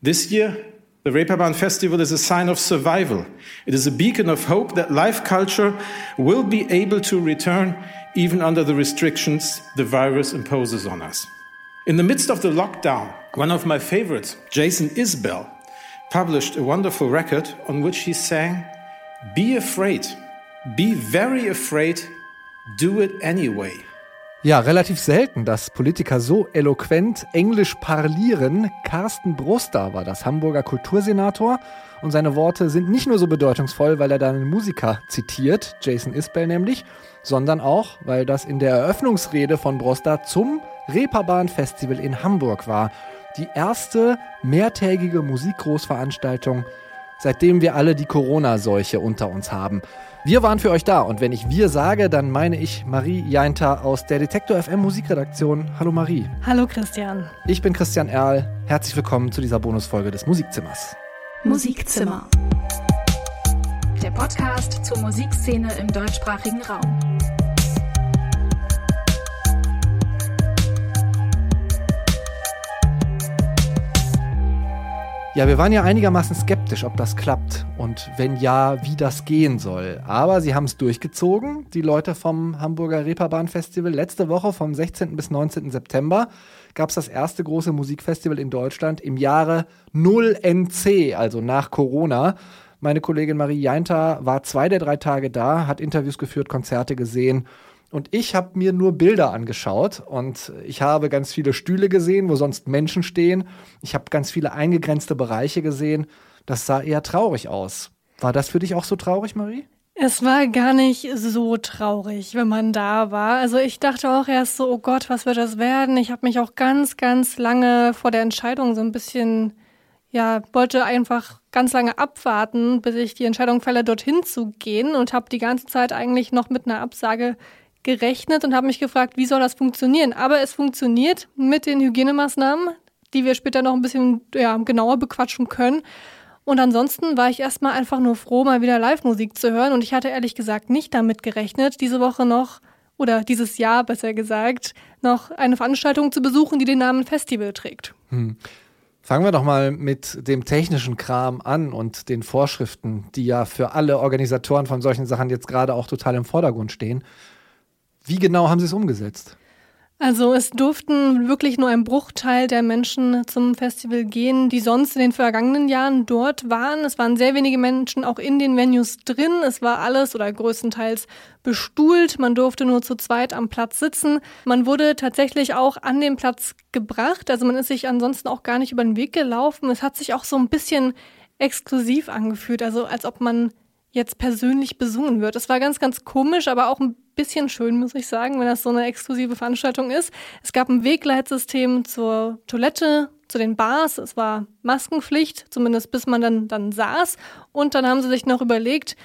This year, the Reeperbahn Festival is a sign of survival. It is a beacon of hope that life culture will be able to return even under the restrictions the virus imposes on us. In the midst of the lockdown, one of my favorites, Jason Isbell, published a wonderful record on which he sang, Be afraid, be very afraid, do it anyway. Ja, relativ selten, dass Politiker so eloquent Englisch parlieren. Carsten Bruster war das Hamburger Kultursenator und seine Worte sind nicht nur so bedeutungsvoll, weil er da einen Musiker zitiert, Jason Isbell nämlich, sondern auch, weil das in der Eröffnungsrede von Broster zum Reeperbahn Festival in Hamburg war. Die erste mehrtägige Musikgroßveranstaltung, seitdem wir alle die Corona-Seuche unter uns haben. Wir waren für euch da und wenn ich wir sage, dann meine ich Marie Jainter aus der Detektor FM Musikredaktion. Hallo Marie. Hallo Christian. Ich bin Christian Erl. Herzlich willkommen zu dieser Bonusfolge des Musikzimmers. Musikzimmer. Der Podcast zur Musikszene im deutschsprachigen Raum. Ja, wir waren ja einigermaßen skeptisch, ob das klappt und wenn ja, wie das gehen soll. Aber sie haben es durchgezogen, die Leute vom Hamburger Reeperbahn Festival. Letzte Woche vom 16. bis 19. September gab es das erste große Musikfestival in Deutschland im Jahre 0 NC, also nach Corona. Meine Kollegin Marie Jainter war zwei der drei Tage da, hat Interviews geführt, Konzerte gesehen und ich habe mir nur Bilder angeschaut und ich habe ganz viele Stühle gesehen, wo sonst Menschen stehen. Ich habe ganz viele eingegrenzte Bereiche gesehen. Das sah eher traurig aus. War das für dich auch so traurig, Marie? Es war gar nicht so traurig, wenn man da war. Also ich dachte auch erst so, oh Gott, was wird das werden? Ich habe mich auch ganz, ganz lange vor der Entscheidung so ein bisschen, ja, wollte einfach ganz lange abwarten, bis ich die Entscheidung fälle, dorthin zu gehen und habe die ganze Zeit eigentlich noch mit einer Absage gerechnet und habe mich gefragt, wie soll das funktionieren? Aber es funktioniert mit den Hygienemaßnahmen, die wir später noch ein bisschen ja, genauer bequatschen können. Und ansonsten war ich erstmal einfach nur froh, mal wieder Live-Musik zu hören. Und ich hatte ehrlich gesagt nicht damit gerechnet, diese Woche noch, oder dieses Jahr besser gesagt, noch eine Veranstaltung zu besuchen, die den Namen Festival trägt. Hm. Fangen wir doch mal mit dem technischen Kram an und den Vorschriften, die ja für alle Organisatoren von solchen Sachen jetzt gerade auch total im Vordergrund stehen. Wie genau haben Sie es umgesetzt? Also es durften wirklich nur ein Bruchteil der Menschen zum Festival gehen, die sonst in den vergangenen Jahren dort waren. Es waren sehr wenige Menschen auch in den Venues drin. Es war alles oder größtenteils bestuhlt. Man durfte nur zu zweit am Platz sitzen. Man wurde tatsächlich auch an den Platz gebracht. Also man ist sich ansonsten auch gar nicht über den Weg gelaufen. Es hat sich auch so ein bisschen exklusiv angefühlt, also als ob man jetzt persönlich besungen wird. Es war ganz, ganz komisch, aber auch ein bisschen schön, muss ich sagen, wenn das so eine exklusive Veranstaltung ist. Es gab ein Wegleitsystem zur Toilette, zu den Bars. Es war Maskenpflicht, zumindest bis man dann, dann saß. Und dann haben sie sich noch überlegt,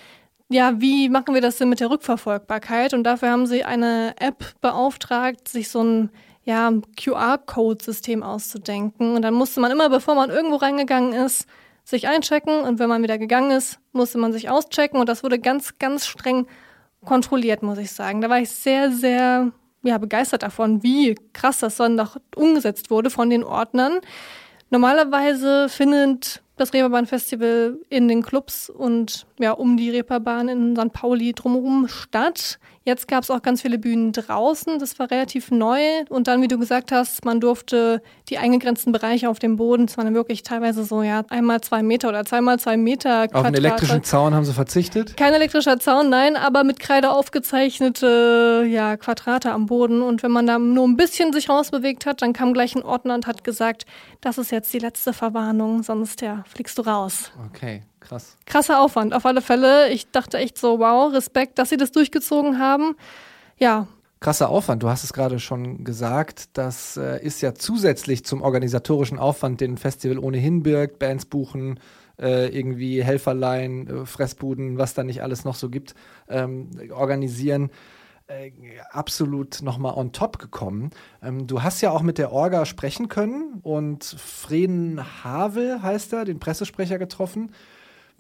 ja, wie machen wir das denn mit der Rückverfolgbarkeit? Und dafür haben sie eine App beauftragt, sich so ein ja, QR-Code-System auszudenken. Und dann musste man immer, bevor man irgendwo reingegangen ist, sich einchecken und wenn man wieder gegangen ist, musste man sich auschecken und das wurde ganz, ganz streng kontrolliert, muss ich sagen. Da war ich sehr, sehr ja, begeistert davon, wie krass das dann doch umgesetzt wurde von den Ordnern. Normalerweise findet das Reeperbahn-Festival in den Clubs und ja, um die Reeperbahn in St. Pauli drumherum statt. Jetzt gab es auch ganz viele Bühnen draußen, das war relativ neu. Und dann, wie du gesagt hast, man durfte die eingegrenzten Bereiche auf dem Boden, das waren dann wirklich teilweise so, ja, einmal zwei Meter oder zweimal zwei Meter. Auf einen elektrischen Zaun haben sie verzichtet? Kein elektrischer Zaun, nein, aber mit Kreide aufgezeichnete, ja, Quadrate am Boden. Und wenn man da nur ein bisschen sich rausbewegt hat, dann kam gleich ein Ordner und hat gesagt, das ist jetzt die letzte Verwarnung, sonst, ja, fliegst du raus. Okay. Krass. Krasser Aufwand, auf alle Fälle. Ich dachte echt so, wow, Respekt, dass sie das durchgezogen haben. Ja. Krasser Aufwand, du hast es gerade schon gesagt. Das äh, ist ja zusätzlich zum organisatorischen Aufwand, den ein Festival ohnehin birgt, Bands buchen, äh, irgendwie Helferlein, äh, Fressbuden, was da nicht alles noch so gibt, ähm, organisieren äh, absolut nochmal on top gekommen. Ähm, du hast ja auch mit der Orga sprechen können und Freden Havel heißt er, den Pressesprecher getroffen.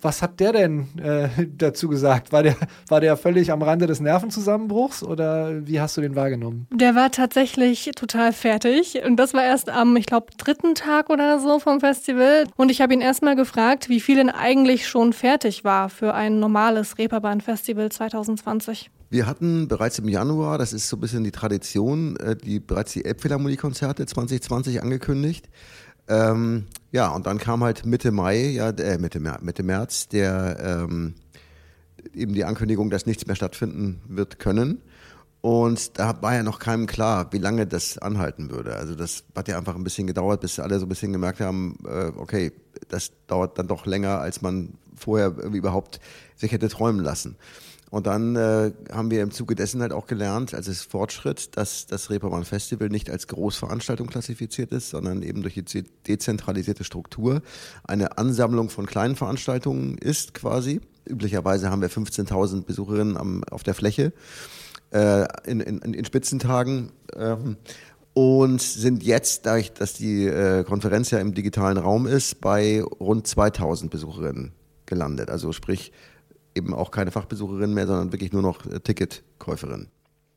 Was hat der denn äh, dazu gesagt? War der, war der völlig am Rande des Nervenzusammenbruchs oder wie hast du den wahrgenommen? Der war tatsächlich total fertig und das war erst am, ich glaube, dritten Tag oder so vom Festival. Und ich habe ihn erstmal gefragt, wie viel denn eigentlich schon fertig war für ein normales Reeperbahn-Festival 2020. Wir hatten bereits im Januar, das ist so ein bisschen die Tradition, äh, die bereits die Elbphilharmonie-Konzerte 2020 angekündigt. Ähm, ja, und dann kam halt Mitte Mai, ja, äh, Mitte, Mitte März, der ähm, eben die Ankündigung, dass nichts mehr stattfinden wird können. Und da war ja noch keinem klar, wie lange das anhalten würde. Also das hat ja einfach ein bisschen gedauert, bis alle so ein bisschen gemerkt haben, äh, okay, das dauert dann doch länger, als man vorher überhaupt sich hätte träumen lassen. Und dann äh, haben wir im Zuge dessen halt auch gelernt, als es Fortschritt, dass das Reeperbahn Festival nicht als Großveranstaltung klassifiziert ist, sondern eben durch die dezentralisierte Struktur eine Ansammlung von kleinen Veranstaltungen ist quasi. Üblicherweise haben wir 15.000 Besucherinnen am, auf der Fläche äh, in, in, in Spitzentagen. Ähm, und sind jetzt, dadurch, dass die äh, Konferenz ja im digitalen Raum ist, bei rund 2000 Besucherinnen gelandet. Also sprich eben auch keine Fachbesucherin mehr, sondern wirklich nur noch äh, Ticketkäuferin.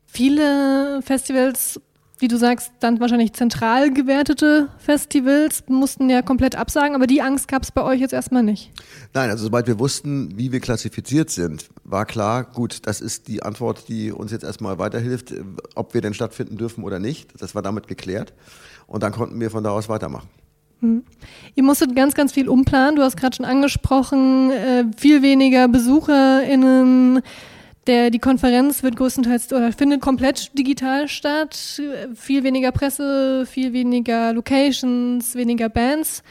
Viele Festivals, wie du sagst, dann wahrscheinlich zentral gewertete Festivals mussten ja komplett absagen, aber die Angst gab es bei euch jetzt erstmal nicht. Nein, also sobald wir wussten, wie wir klassifiziert sind, war klar, gut, das ist die Antwort, die uns jetzt erstmal weiterhilft, ob wir denn stattfinden dürfen oder nicht. Das war damit geklärt. Und dann konnten wir von da aus weitermachen. Hm. Ihr musstet ganz, ganz viel umplanen. Du hast gerade schon angesprochen, äh, viel weniger BesucherInnen. Der, die Konferenz wird größtenteils oder findet komplett digital statt. Viel weniger Presse, viel weniger Locations, weniger Bands.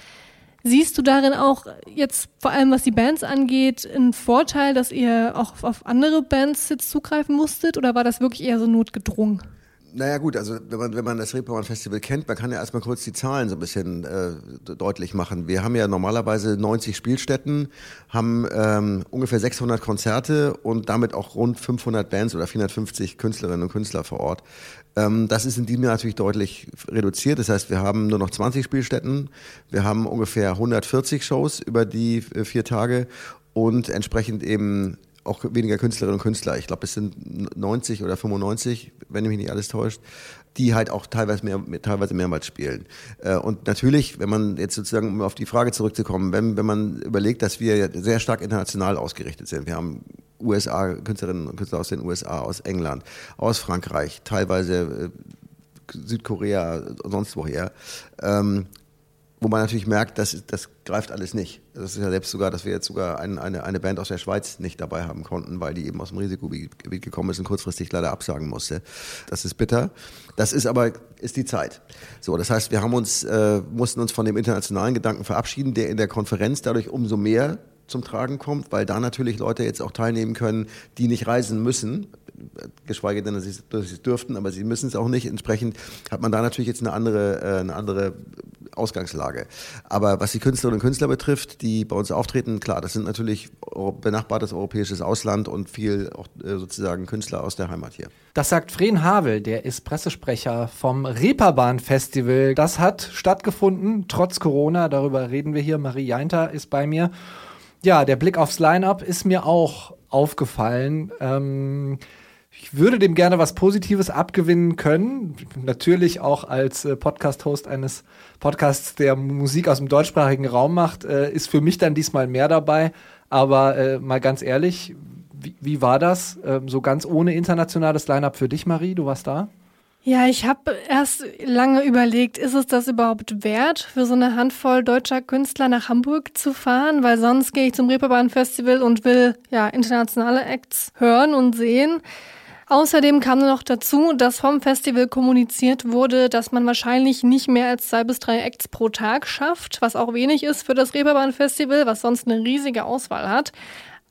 Siehst du darin auch jetzt vor allem, was die Bands angeht, einen Vorteil, dass ihr auch auf andere Bands jetzt zugreifen musstet oder war das wirklich eher so notgedrungen? Naja gut, also wenn man, wenn man das Reeperbahn Festival kennt, man kann ja erstmal kurz die Zahlen so ein bisschen äh, deutlich machen. Wir haben ja normalerweise 90 Spielstätten, haben ähm, ungefähr 600 Konzerte und damit auch rund 500 Bands oder 450 Künstlerinnen und Künstler vor Ort. Ähm, das ist in diesem Jahr natürlich deutlich reduziert. Das heißt, wir haben nur noch 20 Spielstätten, wir haben ungefähr 140 Shows über die äh, vier Tage und entsprechend eben auch weniger Künstlerinnen und Künstler. Ich glaube, es sind 90 oder 95, wenn mich nicht alles täuscht, die halt auch teilweise, mehr, teilweise mehrmals spielen. Äh, und natürlich, wenn man jetzt sozusagen, um auf die Frage zurückzukommen, wenn, wenn man überlegt, dass wir sehr stark international ausgerichtet sind. Wir haben USA, Künstlerinnen und Künstler aus den USA, aus England, aus Frankreich, teilweise äh, Südkorea, sonst woher. Ähm, wo man natürlich merkt, dass das greift alles nicht. Das ist ja selbst sogar, dass wir jetzt sogar ein, eine, eine Band aus der Schweiz nicht dabei haben konnten, weil die eben aus dem Risikogebiet gekommen ist und kurzfristig leider absagen musste. Das ist bitter. Das ist aber ist die Zeit. So, das heißt, wir haben uns äh, mussten uns von dem internationalen Gedanken verabschieden, der in der Konferenz dadurch umso mehr zum Tragen kommt, weil da natürlich Leute jetzt auch teilnehmen können, die nicht reisen müssen, geschweige denn, dass sie, es dürften, aber sie müssen es auch nicht. Entsprechend hat man da natürlich jetzt eine andere, äh, eine andere Ausgangslage. Aber was die Künstlerinnen und Künstler betrifft, die bei uns auftreten, klar, das sind natürlich benachbartes europäisches Ausland und viel auch äh, sozusagen Künstler aus der Heimat hier. Das sagt Fren Havel, der ist Pressesprecher vom Reeperbahn Festival. Das hat stattgefunden, trotz Corona. Darüber reden wir hier. Marie Jainter ist bei mir. Ja, der Blick aufs Line-Up ist mir auch aufgefallen. Ähm, ich würde dem gerne was Positives abgewinnen können. Natürlich auch als äh, Podcast-Host eines Podcasts, der Musik aus dem deutschsprachigen Raum macht, äh, ist für mich dann diesmal mehr dabei. Aber äh, mal ganz ehrlich, wie, wie war das? Ähm, so ganz ohne internationales Line-up für dich, Marie? Du warst da? Ja, ich habe erst lange überlegt, ist es das überhaupt wert, für so eine Handvoll deutscher Künstler nach Hamburg zu fahren? Weil sonst gehe ich zum Reeperbahn Festival und will ja internationale Acts hören und sehen. Außerdem kam noch dazu, dass vom Festival kommuniziert wurde, dass man wahrscheinlich nicht mehr als zwei bis drei Acts pro Tag schafft, was auch wenig ist für das Reeperbahn Festival, was sonst eine riesige Auswahl hat.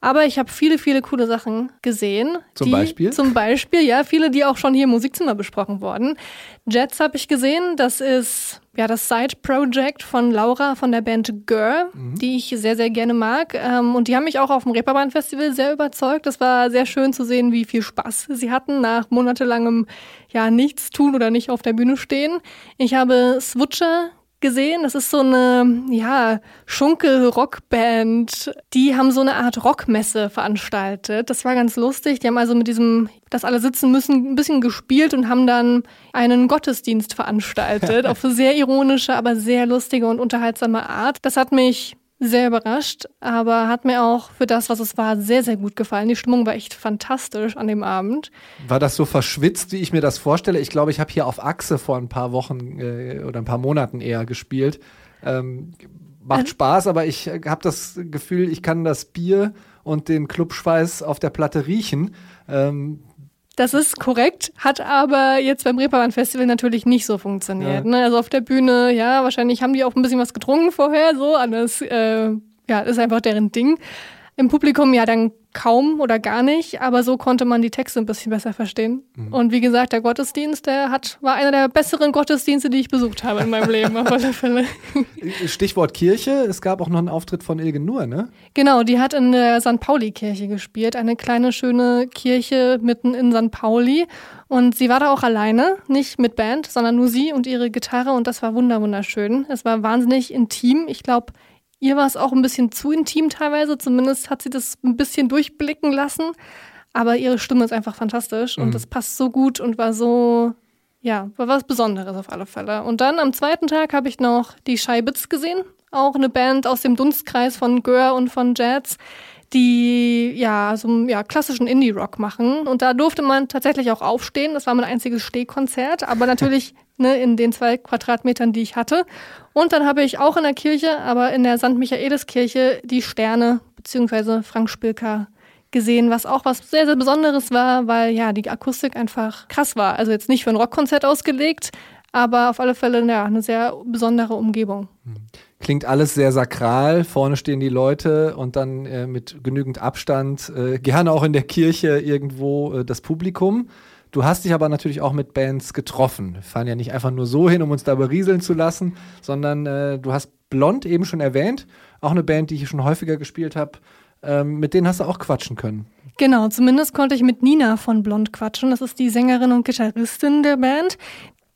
Aber ich habe viele, viele coole Sachen gesehen. Zum Beispiel? Zum Beispiel, ja, viele, die auch schon hier im Musikzimmer besprochen wurden. Jets habe ich gesehen. Das ist ja das Side-Project von Laura von der Band Girl, mhm. die ich sehr, sehr gerne mag. Ähm, und die haben mich auch auf dem Reeperbahn-Festival sehr überzeugt. Das war sehr schön zu sehen, wie viel Spaß sie hatten nach monatelangem ja nichts tun oder nicht auf der Bühne stehen. Ich habe Switcher gesehen. Das ist so eine, ja, Schunkel-Rockband. Die haben so eine Art Rockmesse veranstaltet. Das war ganz lustig. Die haben also mit diesem, dass alle sitzen müssen, ein bisschen gespielt und haben dann einen Gottesdienst veranstaltet. auf sehr ironische, aber sehr lustige und unterhaltsame Art. Das hat mich sehr überrascht, aber hat mir auch für das, was es war, sehr, sehr gut gefallen. Die Stimmung war echt fantastisch an dem Abend. War das so verschwitzt, wie ich mir das vorstelle? Ich glaube, ich habe hier auf Achse vor ein paar Wochen äh, oder ein paar Monaten eher gespielt. Ähm, macht Spaß, aber ich habe das Gefühl, ich kann das Bier und den Clubschweiß auf der Platte riechen. Ähm, das ist korrekt, hat aber jetzt beim Reeperbahn Festival natürlich nicht so funktioniert. Ja. Ne? Also auf der Bühne, ja, wahrscheinlich haben die auch ein bisschen was getrunken vorher, so, anders, äh, ja, ist einfach deren Ding. Im Publikum ja dann kaum oder gar nicht, aber so konnte man die Texte ein bisschen besser verstehen. Mhm. Und wie gesagt, der Gottesdienst, der hat, war einer der besseren Gottesdienste, die ich besucht habe in meinem Leben, auf alle Fälle. Stichwort Kirche, es gab auch noch einen Auftritt von Ilgen Nur, ne? Genau, die hat in der St. Pauli-Kirche gespielt, eine kleine, schöne Kirche mitten in St. Pauli. Und sie war da auch alleine, nicht mit Band, sondern nur sie und ihre Gitarre und das war wunderschön. Es war wahnsinnig intim. Ich glaube, Ihr war es auch ein bisschen zu intim teilweise, zumindest hat sie das ein bisschen durchblicken lassen. Aber ihre Stimme ist einfach fantastisch mhm. und das passt so gut und war so, ja, war was Besonderes auf alle Fälle. Und dann am zweiten Tag habe ich noch die Scheibitz gesehen, auch eine Band aus dem Dunstkreis von Gör und von Jazz die ja so ja, klassischen Indie-Rock machen. Und da durfte man tatsächlich auch aufstehen. Das war mein einziges Stehkonzert, aber natürlich ne, in den zwei Quadratmetern, die ich hatte. Und dann habe ich auch in der Kirche, aber in der St. Michaeliskirche, die Sterne beziehungsweise Frank Spilker gesehen, was auch was sehr, sehr Besonderes war, weil ja die Akustik einfach krass war. Also jetzt nicht für ein Rockkonzert ausgelegt, aber auf alle Fälle ja, eine sehr besondere Umgebung. Klingt alles sehr sakral. Vorne stehen die Leute und dann äh, mit genügend Abstand, äh, gerne auch in der Kirche irgendwo äh, das Publikum. Du hast dich aber natürlich auch mit Bands getroffen. Wir fahren ja nicht einfach nur so hin, um uns da berieseln zu lassen, sondern äh, du hast Blond eben schon erwähnt, auch eine Band, die ich schon häufiger gespielt habe. Ähm, mit denen hast du auch quatschen können. Genau, zumindest konnte ich mit Nina von Blond quatschen. Das ist die Sängerin und Gitarristin der Band.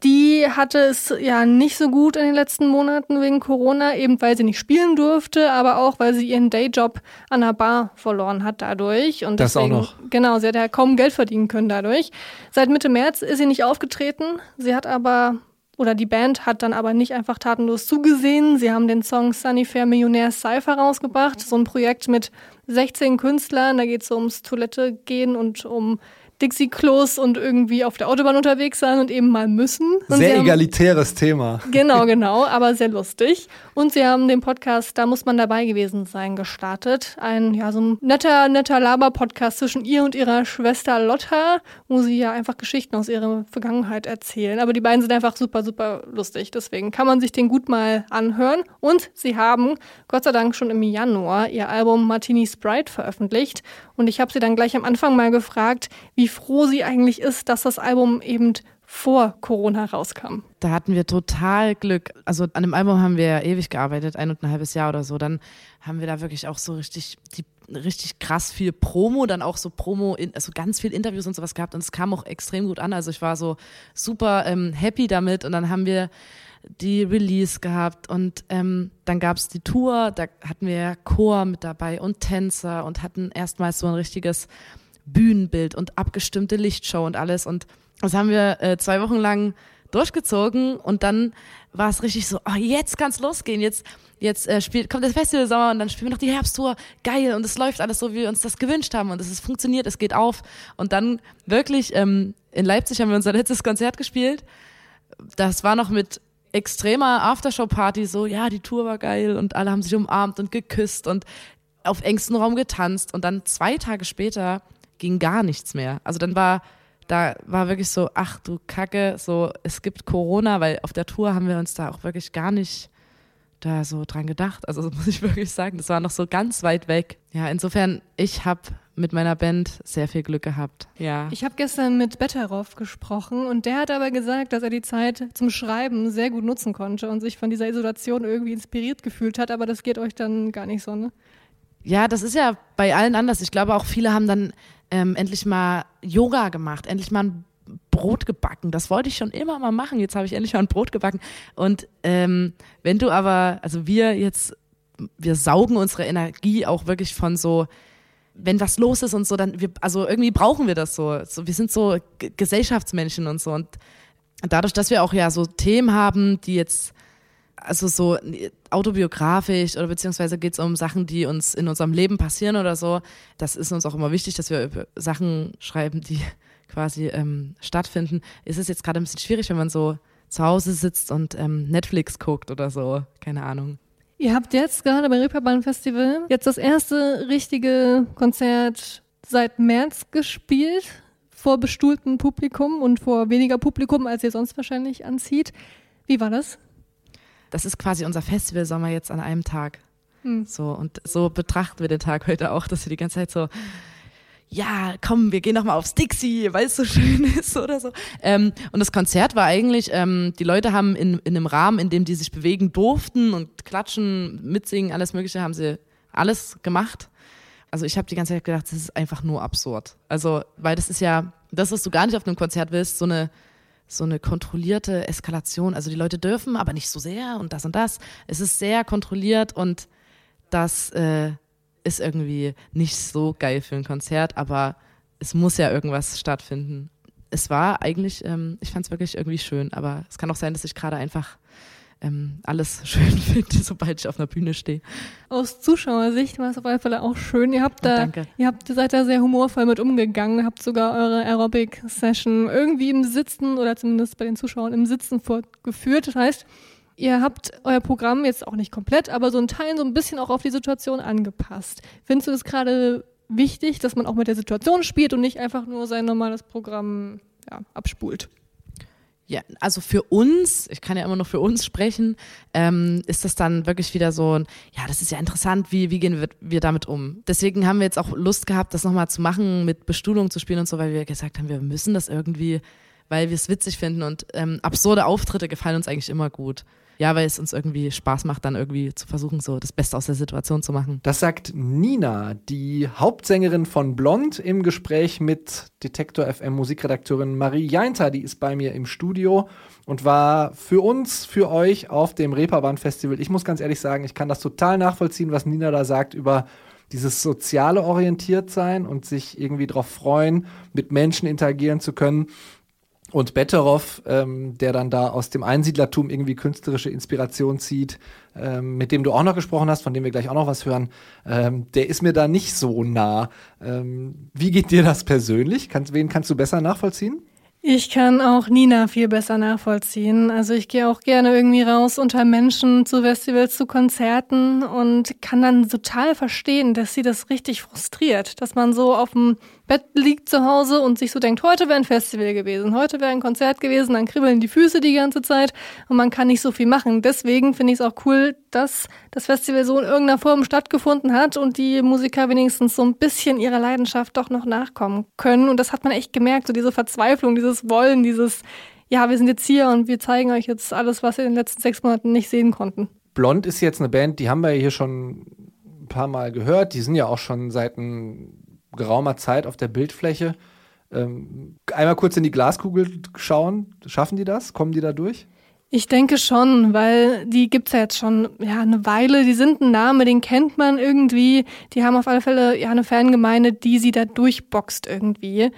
Die hatte es ja nicht so gut in den letzten Monaten wegen Corona, eben weil sie nicht spielen durfte, aber auch weil sie ihren Dayjob an der Bar verloren hat dadurch. Und das deswegen, auch noch. Genau, sie hat ja kaum Geld verdienen können dadurch. Seit Mitte März ist sie nicht aufgetreten. Sie hat aber, oder die Band hat dann aber nicht einfach tatenlos zugesehen. Sie haben den Song Sunny Fair Millionär Cypher rausgebracht. So ein Projekt mit 16 Künstlern. Da geht es so ums Toilette gehen und um Dixie-Klos und irgendwie auf der Autobahn unterwegs sein und eben mal müssen. Und sehr haben, egalitäres Thema. Genau, genau, aber sehr lustig. Und sie haben den Podcast, da muss man dabei gewesen sein, gestartet. Ein, ja, so ein netter, netter Laber-Podcast zwischen ihr und ihrer Schwester Lotta, wo sie ja einfach Geschichten aus ihrer Vergangenheit erzählen. Aber die beiden sind einfach super, super lustig. Deswegen kann man sich den gut mal anhören. Und sie haben, Gott sei Dank, schon im Januar ihr Album Martini Sprite veröffentlicht. Und ich habe sie dann gleich am Anfang mal gefragt, wie froh sie eigentlich ist, dass das Album eben vor Corona rauskam. Da hatten wir total Glück. Also an dem Album haben wir ja ewig gearbeitet, ein und ein halbes Jahr oder so. Dann haben wir da wirklich auch so richtig die richtig krass viel Promo, dann auch so Promo, also ganz viel Interviews und sowas gehabt und es kam auch extrem gut an. Also ich war so super ähm, happy damit und dann haben wir die Release gehabt und ähm, dann gab es die Tour, da hatten wir Chor mit dabei und Tänzer und hatten erstmals so ein richtiges Bühnenbild und abgestimmte Lichtshow und alles. Und das haben wir äh, zwei Wochen lang durchgezogen. Und dann war es richtig so, oh, jetzt kann es losgehen, jetzt, jetzt äh, spielt, kommt das Festival Sommer und dann spielen wir noch die Herbsttour, geil. Und es läuft alles so, wie wir uns das gewünscht haben. Und es ist funktioniert, es geht auf. Und dann wirklich ähm, in Leipzig haben wir unser letztes Konzert gespielt, das war noch mit extremer Aftershow-Party, so, ja, die Tour war geil. Und alle haben sich umarmt und geküsst und auf engstem Raum getanzt. Und dann zwei Tage später ging gar nichts mehr. Also dann war, da war wirklich so, ach du Kacke, so, es gibt Corona, weil auf der Tour haben wir uns da auch wirklich gar nicht da so dran gedacht. Also muss ich wirklich sagen, das war noch so ganz weit weg. Ja, insofern, ich habe mit meiner Band sehr viel Glück gehabt. Ja. Ich habe gestern mit Betteroff gesprochen und der hat aber gesagt, dass er die Zeit zum Schreiben sehr gut nutzen konnte und sich von dieser Isolation irgendwie inspiriert gefühlt hat, aber das geht euch dann gar nicht so, ne? Ja, das ist ja bei allen anders. Ich glaube auch viele haben dann ähm, endlich mal Yoga gemacht, endlich mal ein Brot gebacken. Das wollte ich schon immer mal machen. Jetzt habe ich endlich mal ein Brot gebacken. Und ähm, wenn du aber, also wir jetzt, wir saugen unsere Energie auch wirklich von so, wenn was los ist und so, dann wir, also irgendwie brauchen wir das so. so wir sind so G Gesellschaftsmenschen und so. Und dadurch, dass wir auch ja so Themen haben, die jetzt also so autobiografisch oder beziehungsweise geht es um Sachen, die uns in unserem Leben passieren oder so. Das ist uns auch immer wichtig, dass wir über Sachen schreiben, die quasi ähm, stattfinden. Ist es jetzt gerade ein bisschen schwierig, wenn man so zu Hause sitzt und ähm, Netflix guckt oder so. Keine Ahnung. Ihr habt jetzt gerade beim Reeperbahn Festival jetzt das erste richtige Konzert seit März gespielt vor bestuhltem Publikum und vor weniger Publikum, als ihr sonst wahrscheinlich anzieht. Wie war das? Das ist quasi unser Festival Sommer jetzt an einem Tag. Hm. So und so betrachten wir den Tag heute auch, dass wir die ganze Zeit so ja, komm, wir gehen noch mal aufs Dixie, weil es so schön ist oder so. Ähm, und das Konzert war eigentlich, ähm, die Leute haben in, in einem Rahmen, in dem die sich bewegen durften und klatschen, mitsingen, alles Mögliche, haben sie alles gemacht. Also ich habe die ganze Zeit gedacht, das ist einfach nur absurd. Also, weil das ist ja, das, was du gar nicht auf einem Konzert willst, so eine, so eine kontrollierte Eskalation. Also die Leute dürfen, aber nicht so sehr und das und das. Es ist sehr kontrolliert und das äh, ist irgendwie nicht so geil für ein Konzert, aber es muss ja irgendwas stattfinden. Es war eigentlich, ähm, ich fand es wirklich irgendwie schön, aber es kann auch sein, dass ich gerade einfach ähm, alles schön finde, sobald ich auf einer Bühne stehe. Aus Zuschauersicht war es auf alle Fälle auch schön. Ihr habt da, oh, ihr habt, seid da sehr humorvoll mit umgegangen, habt sogar eure Aerobic-Session irgendwie im Sitzen oder zumindest bei den Zuschauern im Sitzen fortgeführt. Das heißt, ihr habt euer Programm jetzt auch nicht komplett, aber so ein Teil so ein bisschen auch auf die Situation angepasst. Findest du das gerade wichtig, dass man auch mit der Situation spielt und nicht einfach nur sein normales Programm ja, abspult? Ja, also für uns, ich kann ja immer noch für uns sprechen, ähm, ist das dann wirklich wieder so ein, ja, das ist ja interessant, wie, wie gehen wir, wir damit um? Deswegen haben wir jetzt auch Lust gehabt, das nochmal zu machen, mit Bestuhlung zu spielen und so, weil wir gesagt haben, wir müssen das irgendwie, weil wir es witzig finden und ähm, absurde Auftritte gefallen uns eigentlich immer gut ja, weil es uns irgendwie Spaß macht, dann irgendwie zu versuchen, so das Beste aus der Situation zu machen. Das sagt Nina, die Hauptsängerin von Blond, im Gespräch mit Detektor FM Musikredakteurin Marie Jainter. Die ist bei mir im Studio und war für uns, für euch auf dem Reeperbahn Festival. Ich muss ganz ehrlich sagen, ich kann das total nachvollziehen, was Nina da sagt über dieses soziale orientiert sein und sich irgendwie darauf freuen, mit Menschen interagieren zu können und Betteroff, ähm, der dann da aus dem Einsiedlertum irgendwie künstlerische Inspiration zieht, ähm, mit dem du auch noch gesprochen hast, von dem wir gleich auch noch was hören, ähm, der ist mir da nicht so nah. Ähm, wie geht dir das persönlich? Kannst, wen kannst du besser nachvollziehen? Ich kann auch Nina viel besser nachvollziehen. Also ich gehe auch gerne irgendwie raus unter Menschen zu Festivals, zu Konzerten und kann dann total verstehen, dass sie das richtig frustriert, dass man so auf dem Bett liegt zu Hause und sich so denkt, heute wäre ein Festival gewesen, heute wäre ein Konzert gewesen, dann kribbeln die Füße die ganze Zeit und man kann nicht so viel machen. Deswegen finde ich es auch cool, dass das Festival so in irgendeiner Form stattgefunden hat und die Musiker wenigstens so ein bisschen ihrer Leidenschaft doch noch nachkommen können. Und das hat man echt gemerkt, so diese Verzweiflung, dieses Wollen, dieses, ja, wir sind jetzt hier und wir zeigen euch jetzt alles, was wir in den letzten sechs Monaten nicht sehen konnten. Blond ist jetzt eine Band, die haben wir hier schon ein paar Mal gehört. Die sind ja auch schon seit ein geraumer Zeit auf der Bildfläche. Ähm, einmal kurz in die Glaskugel schauen. Schaffen die das? Kommen die da durch? Ich denke schon, weil die gibt's ja jetzt schon ja eine Weile. Die sind ein Name, den kennt man irgendwie. Die haben auf alle Fälle ja eine Fangemeinde, die sie da durchboxt irgendwie.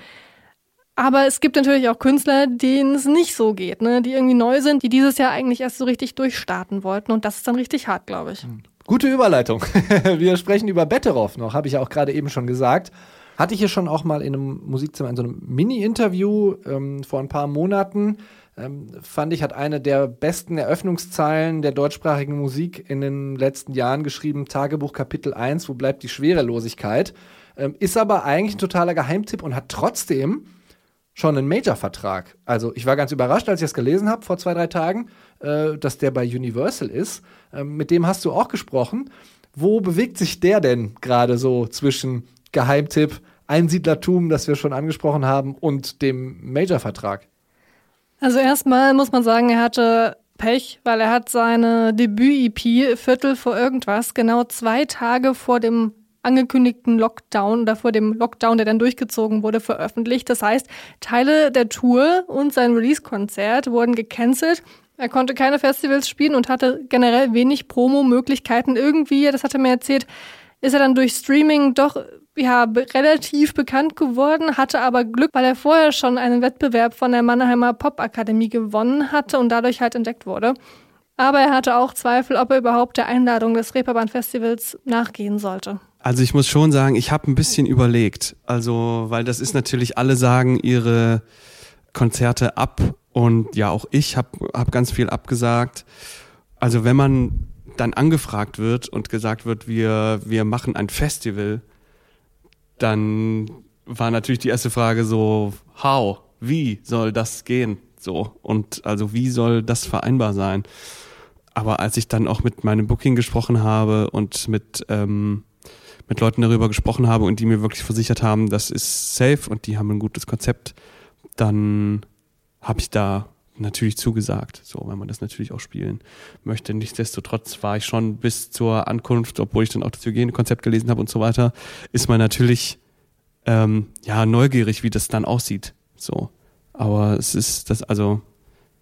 Aber es gibt natürlich auch Künstler, denen es nicht so geht, ne? die irgendwie neu sind, die dieses Jahr eigentlich erst so richtig durchstarten wollten. Und das ist dann richtig hart, glaube ich. Gute Überleitung. Wir sprechen über Betteroff noch, habe ich ja auch gerade eben schon gesagt. Hatte ich hier schon auch mal in einem Musikzimmer, in so einem Mini-Interview ähm, vor ein paar Monaten. Ähm, fand ich, hat eine der besten Eröffnungszeilen der deutschsprachigen Musik in den letzten Jahren geschrieben. Tagebuch Kapitel 1, wo bleibt die Schwerelosigkeit? Ähm, ist aber eigentlich ein totaler Geheimtipp und hat trotzdem schon einen Major-Vertrag. Also ich war ganz überrascht, als ich das gelesen habe vor zwei, drei Tagen, äh, dass der bei Universal ist. Ähm, mit dem hast du auch gesprochen. Wo bewegt sich der denn gerade so zwischen Geheimtipp, Einsiedlertum, das wir schon angesprochen haben, und dem Major-Vertrag? Also erstmal muss man sagen, er hatte Pech, weil er hat seine Debüt-EP Viertel vor irgendwas genau zwei Tage vor dem angekündigten Lockdown oder vor dem Lockdown, der dann durchgezogen wurde, veröffentlicht. Das heißt, Teile der Tour und sein Release-Konzert wurden gecancelt. Er konnte keine Festivals spielen und hatte generell wenig Promo-Möglichkeiten. Irgendwie, das hat er mir erzählt, ist er dann durch Streaming doch ja, relativ bekannt geworden, hatte aber Glück, weil er vorher schon einen Wettbewerb von der Mannheimer Popakademie gewonnen hatte und dadurch halt entdeckt wurde. Aber er hatte auch Zweifel, ob er überhaupt der Einladung des Reeperbahn Festivals nachgehen sollte. Also ich muss schon sagen, ich habe ein bisschen überlegt. Also, weil das ist natürlich, alle sagen ihre Konzerte ab und ja, auch ich habe hab ganz viel abgesagt. Also wenn man dann angefragt wird und gesagt wird, wir, wir machen ein Festival, dann war natürlich die erste Frage so, how, wie soll das gehen? So, und also wie soll das vereinbar sein? Aber als ich dann auch mit meinem Booking gesprochen habe und mit, ähm, mit Leuten darüber gesprochen habe und die mir wirklich versichert haben, das ist safe und die haben ein gutes Konzept, dann habe ich da natürlich zugesagt, so, wenn man das natürlich auch spielen möchte. Nichtsdestotrotz war ich schon bis zur Ankunft, obwohl ich dann auch das Hygienekonzept gelesen habe und so weiter, ist man natürlich ähm, ja neugierig, wie das dann aussieht. So, aber es ist das also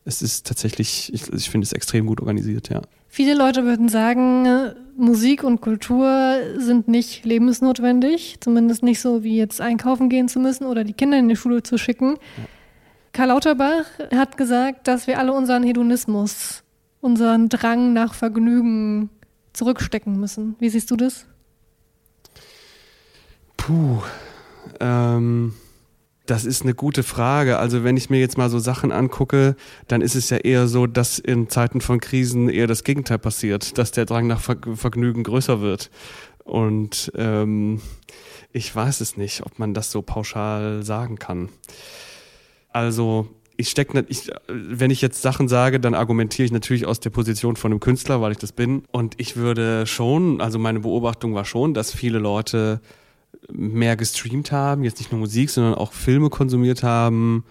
es ist tatsächlich, ich, ich finde es extrem gut organisiert, ja. Viele Leute würden sagen, Musik und Kultur sind nicht lebensnotwendig, zumindest nicht so wie jetzt einkaufen gehen zu müssen oder die Kinder in die Schule zu schicken. Ja. Karl Lauterbach hat gesagt, dass wir alle unseren Hedonismus, unseren Drang nach Vergnügen zurückstecken müssen. Wie siehst du das? Puh. Ähm, das ist eine gute Frage. Also wenn ich mir jetzt mal so Sachen angucke, dann ist es ja eher so, dass in Zeiten von Krisen eher das Gegenteil passiert, dass der Drang nach Vergnügen größer wird. Und ähm, ich weiß es nicht, ob man das so pauschal sagen kann. Also ich stecke ich, wenn ich jetzt Sachen sage, dann argumentiere ich natürlich aus der Position von einem Künstler, weil ich das bin. Und ich würde schon, also meine Beobachtung war schon, dass viele Leute mehr gestreamt haben, jetzt nicht nur Musik, sondern auch Filme konsumiert haben,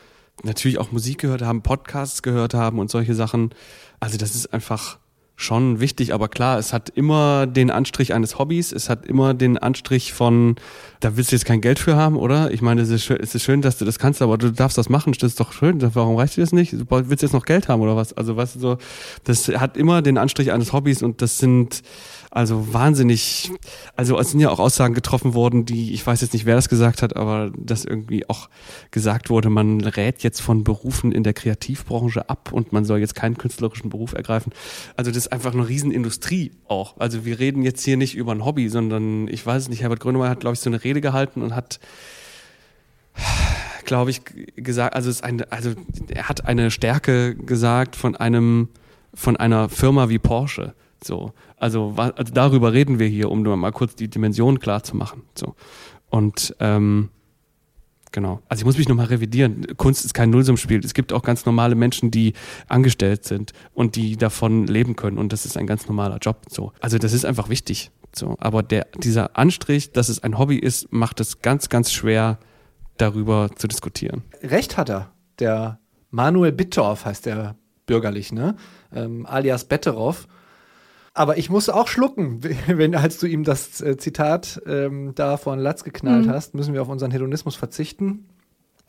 natürlich auch Musik gehört haben, Podcasts gehört haben und solche Sachen. Also das ist einfach schon wichtig, aber klar, es hat immer den Anstrich eines Hobbys, es hat immer den Anstrich von, da willst du jetzt kein Geld für haben, oder? Ich meine, es ist, schön, es ist schön, dass du das kannst, aber du darfst das machen, das ist doch schön, warum reicht dir das nicht? Du willst jetzt noch Geld haben oder was? Also weißt du so, das hat immer den Anstrich eines Hobbys und das sind, also wahnsinnig, also es sind ja auch Aussagen getroffen worden, die, ich weiß jetzt nicht, wer das gesagt hat, aber dass irgendwie auch gesagt wurde, man rät jetzt von Berufen in der Kreativbranche ab und man soll jetzt keinen künstlerischen Beruf ergreifen. Also das ist einfach eine Riesenindustrie auch. Also wir reden jetzt hier nicht über ein Hobby, sondern ich weiß es nicht, Herbert Grönemeyer hat, glaube ich, so eine Rede gehalten und hat glaube ich, gesagt, also ist eine, also er hat eine Stärke gesagt von einem, von einer Firma wie Porsche. So, also, also darüber reden wir hier, um nur mal kurz die Dimension klar zu machen. So. Und ähm, genau. Also ich muss mich nochmal revidieren. Kunst ist kein Nullsummspiel. Es gibt auch ganz normale Menschen, die angestellt sind und die davon leben können. Und das ist ein ganz normaler Job. So. Also das ist einfach wichtig. So. Aber der, dieser Anstrich, dass es ein Hobby ist, macht es ganz, ganz schwer, darüber zu diskutieren. Recht hat er. Der Manuel Bittorf heißt der bürgerlich, ne? Ähm, alias Betteroff aber ich musste auch schlucken, wenn als du ihm das äh, Zitat ähm, da von Latz geknallt mhm. hast, müssen wir auf unseren Hedonismus verzichten.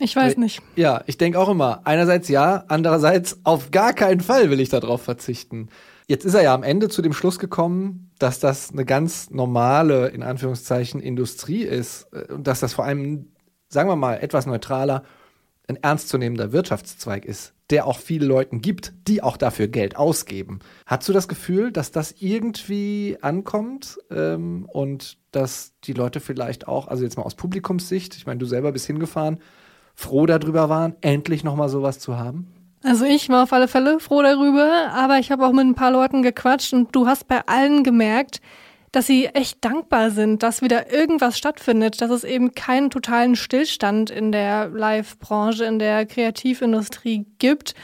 Ich weiß nicht. Ja, ich denke auch immer, einerseits ja, andererseits auf gar keinen Fall will ich darauf verzichten. Jetzt ist er ja am Ende zu dem Schluss gekommen, dass das eine ganz normale, in Anführungszeichen, Industrie ist äh, und dass das vor allem, sagen wir mal, etwas neutraler, ein ernstzunehmender Wirtschaftszweig ist der auch viele Leuten gibt, die auch dafür Geld ausgeben. Hast du das Gefühl, dass das irgendwie ankommt ähm, und dass die Leute vielleicht auch, also jetzt mal aus Publikumssicht, ich meine, du selber bist hingefahren, froh darüber waren, endlich nochmal sowas zu haben? Also ich war auf alle Fälle froh darüber, aber ich habe auch mit ein paar Leuten gequatscht und du hast bei allen gemerkt, dass sie echt dankbar sind, dass wieder irgendwas stattfindet, dass es eben keinen totalen Stillstand in der Live-Branche, in der Kreativindustrie gibt.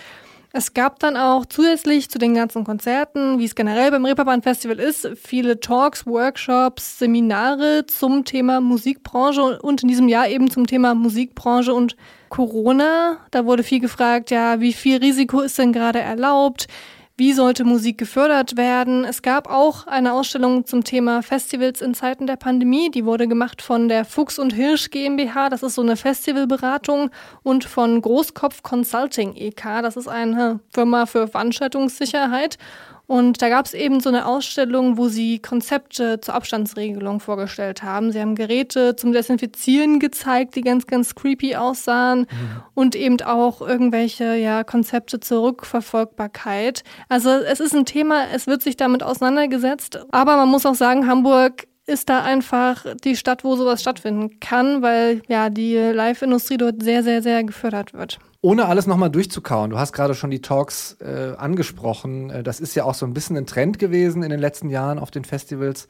Es gab dann auch zusätzlich zu den ganzen Konzerten, wie es generell beim Reeperbahn Festival ist, viele Talks, Workshops, Seminare zum Thema Musikbranche und in diesem Jahr eben zum Thema Musikbranche und Corona. Da wurde viel gefragt, ja, wie viel Risiko ist denn gerade erlaubt? Wie sollte Musik gefördert werden. Es gab auch eine Ausstellung zum Thema Festivals in Zeiten der Pandemie. Die wurde gemacht von der Fuchs und Hirsch GmbH. Das ist so eine Festivalberatung und von Großkopf Consulting EK. Das ist eine Firma für Veranstaltungssicherheit. Und da gab es eben so eine Ausstellung, wo sie Konzepte zur Abstandsregelung vorgestellt haben. Sie haben Geräte zum Desinfizieren gezeigt, die ganz, ganz creepy aussahen mhm. und eben auch irgendwelche ja, Konzepte zur Rückverfolgbarkeit. Also es ist ein Thema, es wird sich damit auseinandergesetzt. Aber man muss auch sagen, Hamburg ist da einfach die Stadt, wo sowas stattfinden kann, weil ja die Live-Industrie dort sehr, sehr, sehr gefördert wird. Ohne alles nochmal durchzukauen, du hast gerade schon die Talks äh, angesprochen. Äh, das ist ja auch so ein bisschen ein Trend gewesen in den letzten Jahren auf den Festivals.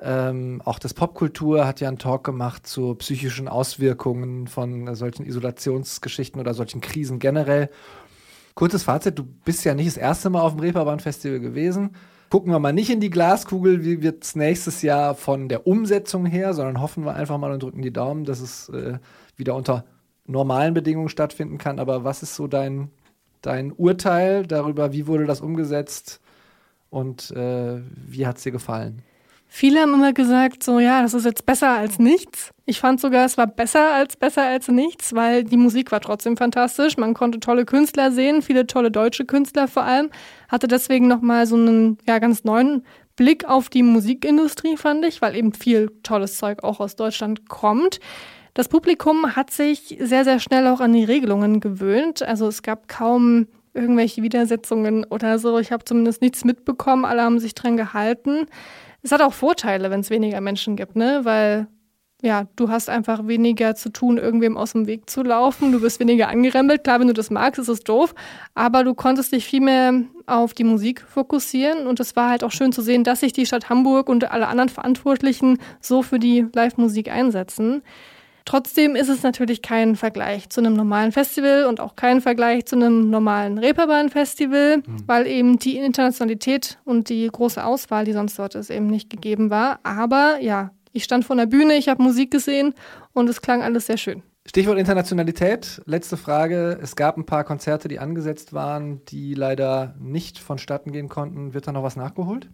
Ähm, auch das Popkultur hat ja einen Talk gemacht zu psychischen Auswirkungen von äh, solchen Isolationsgeschichten oder solchen Krisen generell. Kurzes Fazit, du bist ja nicht das erste Mal auf dem Reeperbahn-Festival gewesen gucken wir mal nicht in die Glaskugel, wie wird es nächstes Jahr von der Umsetzung her, sondern hoffen wir einfach mal und drücken die Daumen, dass es äh, wieder unter normalen Bedingungen stattfinden kann. Aber was ist so dein, dein Urteil darüber, wie wurde das umgesetzt und äh, wie hat es dir gefallen? Viele haben immer gesagt, so ja, das ist jetzt besser als nichts. Ich fand sogar, es war besser als besser als nichts, weil die Musik war trotzdem fantastisch. Man konnte tolle Künstler sehen, viele tolle deutsche Künstler vor allem. Hatte deswegen nochmal so einen ja, ganz neuen Blick auf die Musikindustrie, fand ich, weil eben viel tolles Zeug auch aus Deutschland kommt. Das Publikum hat sich sehr, sehr schnell auch an die Regelungen gewöhnt. Also es gab kaum irgendwelche Widersetzungen oder so. Ich habe zumindest nichts mitbekommen. Alle haben sich dran gehalten. Es hat auch Vorteile, wenn es weniger Menschen gibt, ne? Weil ja, du hast einfach weniger zu tun, irgendwem aus dem Weg zu laufen. Du bist weniger angerempelt. Klar, wenn du das magst, ist es doof. Aber du konntest dich viel mehr auf die Musik fokussieren. Und es war halt auch schön zu sehen, dass sich die Stadt Hamburg und alle anderen Verantwortlichen so für die Live-Musik einsetzen. Trotzdem ist es natürlich kein Vergleich zu einem normalen Festival und auch kein Vergleich zu einem normalen Reeperbahn-Festival, mhm. weil eben die Internationalität und die große Auswahl, die sonst dort ist, eben nicht gegeben war. Aber ja, ich stand vor der Bühne, ich habe Musik gesehen und es klang alles sehr schön. Stichwort Internationalität. Letzte Frage. Es gab ein paar Konzerte, die angesetzt waren, die leider nicht vonstatten gehen konnten. Wird da noch was nachgeholt?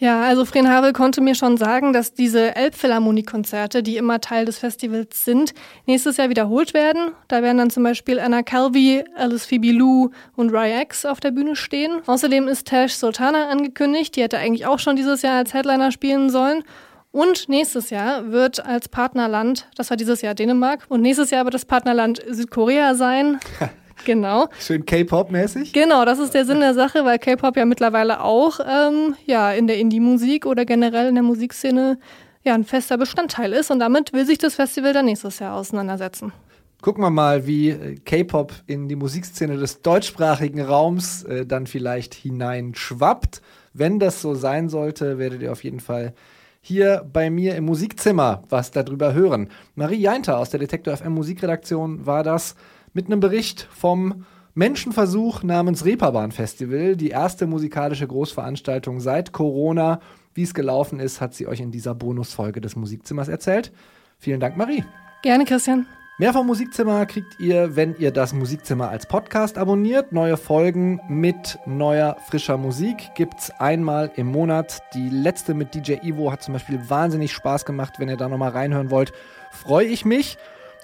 Ja, also Fren Havel konnte mir schon sagen, dass diese Elbphilharmonie-Konzerte, die immer Teil des Festivals sind, nächstes Jahr wiederholt werden. Da werden dann zum Beispiel Anna Calvi, Alice Phoebe Lou und Rye X auf der Bühne stehen. Außerdem ist Tash Sultana angekündigt. Die hätte eigentlich auch schon dieses Jahr als Headliner spielen sollen. Und nächstes Jahr wird als Partnerland, das war dieses Jahr Dänemark, und nächstes Jahr wird das Partnerland Südkorea sein. Genau. Schön K-Pop-mäßig. Genau, das ist der Sinn der Sache, weil K-Pop ja mittlerweile auch ähm, ja, in der Indie-Musik oder generell in der Musikszene ja, ein fester Bestandteil ist. Und damit will sich das Festival dann nächstes Jahr auseinandersetzen. Gucken wir mal, wie äh, K-Pop in die Musikszene des deutschsprachigen Raums äh, dann vielleicht hineinschwappt. Wenn das so sein sollte, werdet ihr auf jeden Fall hier bei mir im Musikzimmer was darüber hören. Marie Jeinter aus der Detektor FM Musikredaktion war das mit einem Bericht vom Menschenversuch namens Reeperbahn Festival, die erste musikalische Großveranstaltung seit Corona. Wie es gelaufen ist, hat sie euch in dieser Bonusfolge des Musikzimmers erzählt. Vielen Dank, Marie. Gerne, Christian. Mehr vom Musikzimmer kriegt ihr, wenn ihr das Musikzimmer als Podcast abonniert. Neue Folgen mit neuer, frischer Musik gibt es einmal im Monat. Die letzte mit DJ Ivo hat zum Beispiel wahnsinnig Spaß gemacht. Wenn ihr da nochmal reinhören wollt, freue ich mich.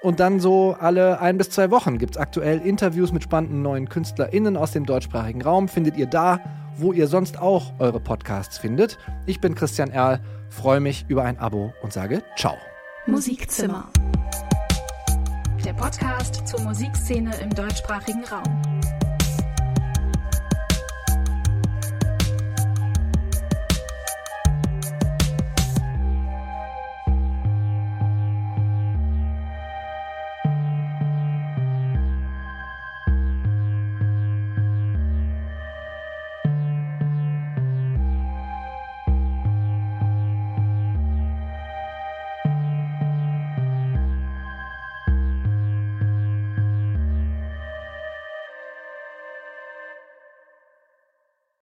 Und dann so alle ein bis zwei Wochen gibt es aktuell Interviews mit spannenden neuen KünstlerInnen aus dem deutschsprachigen Raum. Findet ihr da, wo ihr sonst auch eure Podcasts findet. Ich bin Christian Erl, freue mich über ein Abo und sage Ciao. Musikzimmer. Der Podcast zur Musikszene im deutschsprachigen Raum.